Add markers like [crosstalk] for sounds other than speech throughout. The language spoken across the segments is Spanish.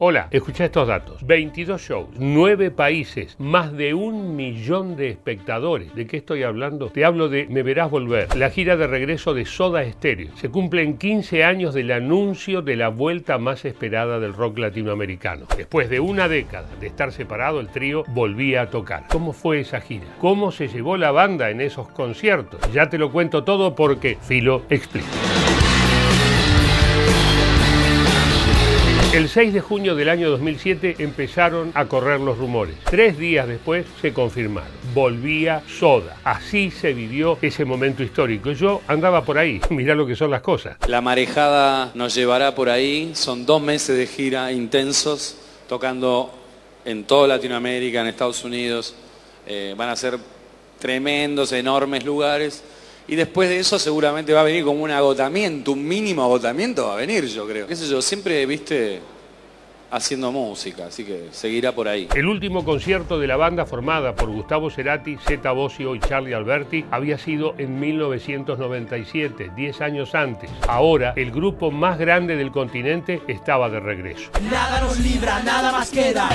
Hola, escucha estos datos. 22 shows, 9 países, más de un millón de espectadores. ¿De qué estoy hablando? Te hablo de Me Verás Volver, la gira de regreso de Soda Stereo. Se cumplen 15 años del anuncio de la vuelta más esperada del rock latinoamericano. Después de una década de estar separado, el trío volvía a tocar. ¿Cómo fue esa gira? ¿Cómo se llevó la banda en esos conciertos? Ya te lo cuento todo porque Filo explica. El 6 de junio del año 2007 empezaron a correr los rumores. Tres días después se confirmaron. Volvía Soda. Así se vivió ese momento histórico. Yo andaba por ahí. [laughs] Mirá lo que son las cosas. La marejada nos llevará por ahí. Son dos meses de gira intensos, tocando en toda Latinoamérica, en Estados Unidos. Eh, van a ser tremendos, enormes lugares. Y después de eso seguramente va a venir como un agotamiento, un mínimo agotamiento va a venir, yo creo. ¿Qué sé yo? Siempre, viste, haciendo música, así que seguirá por ahí. El último concierto de la banda formada por Gustavo Cerati, Zeta Bosio y Charlie Alberti había sido en 1997, 10 años antes. Ahora, el grupo más grande del continente estaba de regreso. Nada nos libra, nada más queda.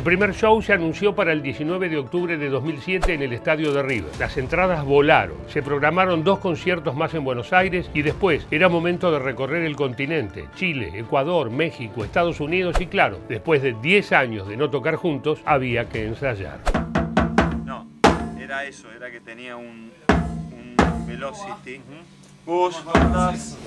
El primer show se anunció para el 19 de octubre de 2007 en el Estadio de River. Las entradas volaron. Se programaron dos conciertos más en Buenos Aires y después era momento de recorrer el continente. Chile, Ecuador, México, Estados Unidos y claro, después de 10 años de no tocar juntos, había que ensayar. No, era eso, era que tenía un, un Velocity. Bus.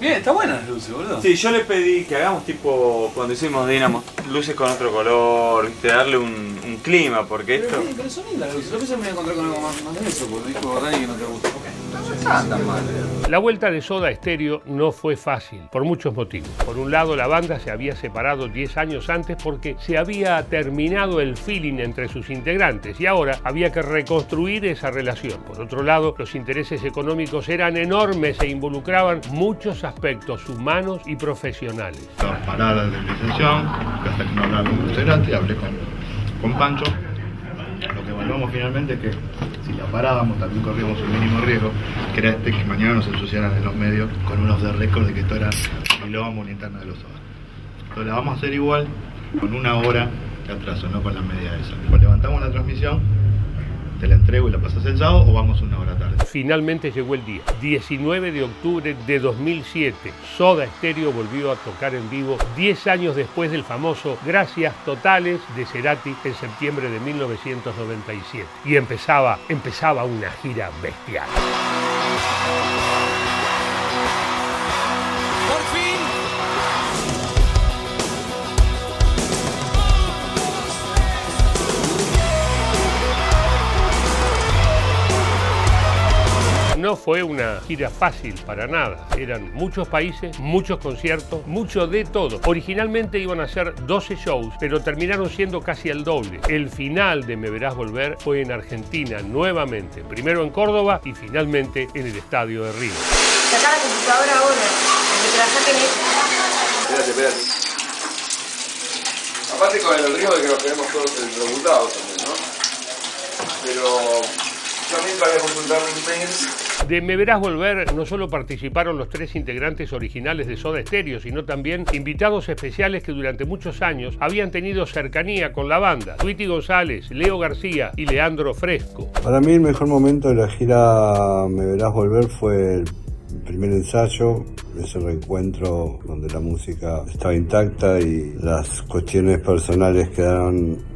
Bien, está buena las luces, boludo. Sí, yo le pedí que hagamos tipo cuando hicimos Dynamo, luces con otro color, ¿viste? darle un, un clima, porque esto... pero son lindas las luces. Yo pensé que me iba a encontrar con algo más, más de eso, porque dijo Dani que no te gusta. No está tan mal. La vuelta de Soda Stereo no fue fácil, por muchos motivos. Por un lado, la banda se había separado 10 años antes porque se había terminado el feeling entre sus integrantes y ahora había que reconstruir esa relación. Por otro lado, los intereses económicos eran enormes e involucraban muchos aspectos humanos y profesionales. Dos paradas de licenciación, que hasta que no hablaba con Cerati, hablé con, con Pancho. Lo que evaluamos finalmente es que si la parábamos también corríamos un mínimo riesgo, que era este que mañana nos ensuciaran en los medios con unos de récord de que esto era quilombo una interna de los ojos. Entonces la vamos a hacer igual con una hora de atraso, no con la media esa. Pues levantamos la transmisión, te la entrego y la pasas el sábado o vamos una hora tarde. Finalmente llegó el día, 19 de octubre de 2007. Soda Stereo volvió a tocar en vivo 10 años después del famoso Gracias Totales de Cerati en septiembre de 1997. Y empezaba, empezaba una gira bestial. Fue una gira fácil para nada. Eran muchos países, muchos conciertos, mucho de todo. Originalmente iban a ser 12 shows, pero terminaron siendo casi el doble. El final de Me Verás Volver fue en Argentina nuevamente, primero en Córdoba y finalmente en el Estadio de. Sacá la computadora ahora, que te la saquen Espérate, espérate. Aparte con el riesgo de que nos quedemos todos electrocutados también, ¿no? Pero consultar mis mails. De Me Verás Volver no solo participaron los tres integrantes originales de Soda Stereo, sino también invitados especiales que durante muchos años habían tenido cercanía con la banda. Tweety González, Leo García y Leandro Fresco. Para mí el mejor momento de la gira Me Verás Volver fue el primer ensayo, ese reencuentro donde la música estaba intacta y las cuestiones personales quedaron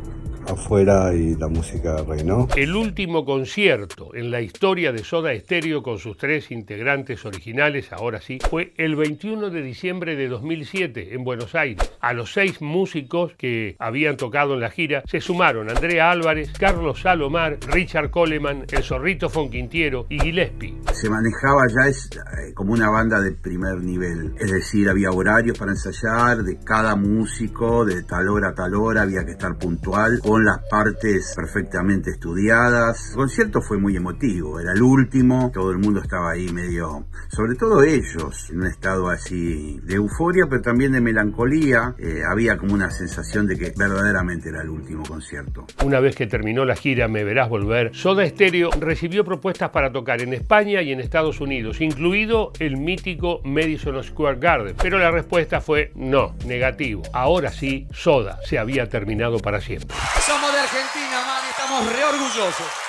afuera y la música reinó. El último concierto en la historia de Soda Stereo con sus tres integrantes originales, ahora sí, fue el 21 de diciembre de 2007 en Buenos Aires. A los seis músicos que habían tocado en la gira se sumaron Andrea Álvarez, Carlos Salomar, Richard Coleman, El Zorrito Fonquintiero y Gillespie. se manejaba ya es, eh, como una banda de primer nivel. Es decir, había horarios para ensayar de cada músico, de tal hora a tal hora, había que estar puntual, con con las partes perfectamente estudiadas. El concierto fue muy emotivo, era el último, todo el mundo estaba ahí medio, sobre todo ellos, en un estado así de euforia, pero también de melancolía. Eh, había como una sensación de que verdaderamente era el último concierto. Una vez que terminó la gira Me Verás Volver, Soda Stereo recibió propuestas para tocar en España y en Estados Unidos, incluido el mítico Madison Square Garden. Pero la respuesta fue no, negativo. Ahora sí, Soda se había terminado para siempre. Argentina, man, estamos re orgullosos.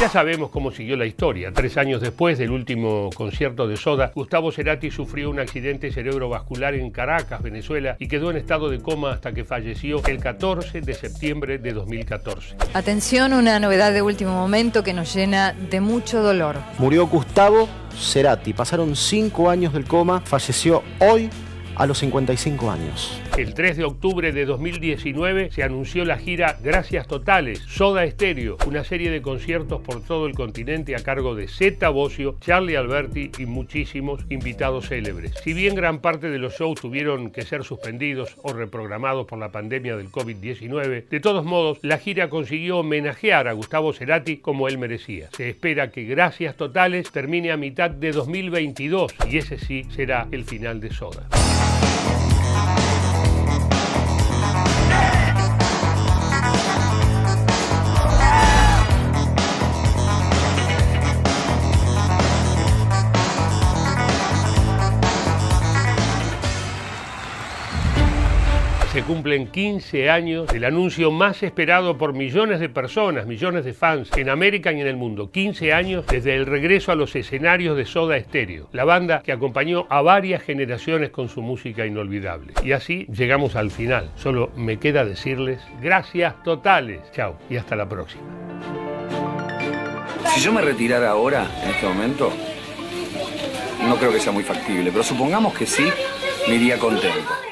Ya sabemos cómo siguió la historia. Tres años después del último concierto de Soda, Gustavo Cerati sufrió un accidente cerebrovascular en Caracas, Venezuela, y quedó en estado de coma hasta que falleció el 14 de septiembre de 2014. Atención, una novedad de último momento que nos llena de mucho dolor. Murió Gustavo Cerati. Pasaron cinco años del coma. Falleció hoy a los 55 años. El 3 de octubre de 2019 se anunció la gira Gracias Totales, Soda Stereo, una serie de conciertos por todo el continente a cargo de Zeta Bocio, Charlie Alberti y muchísimos invitados célebres. Si bien gran parte de los shows tuvieron que ser suspendidos o reprogramados por la pandemia del COVID-19, de todos modos, la gira consiguió homenajear a Gustavo Cerati como él merecía. Se espera que Gracias Totales termine a mitad de 2022 y ese sí será el final de Soda. Cumplen 15 años del anuncio más esperado por millones de personas, millones de fans en América y en el mundo. 15 años desde el regreso a los escenarios de Soda Stereo, la banda que acompañó a varias generaciones con su música inolvidable. Y así llegamos al final. Solo me queda decirles gracias totales. Chao y hasta la próxima. Si yo me retirara ahora, en este momento, no creo que sea muy factible, pero supongamos que sí, me iría contento.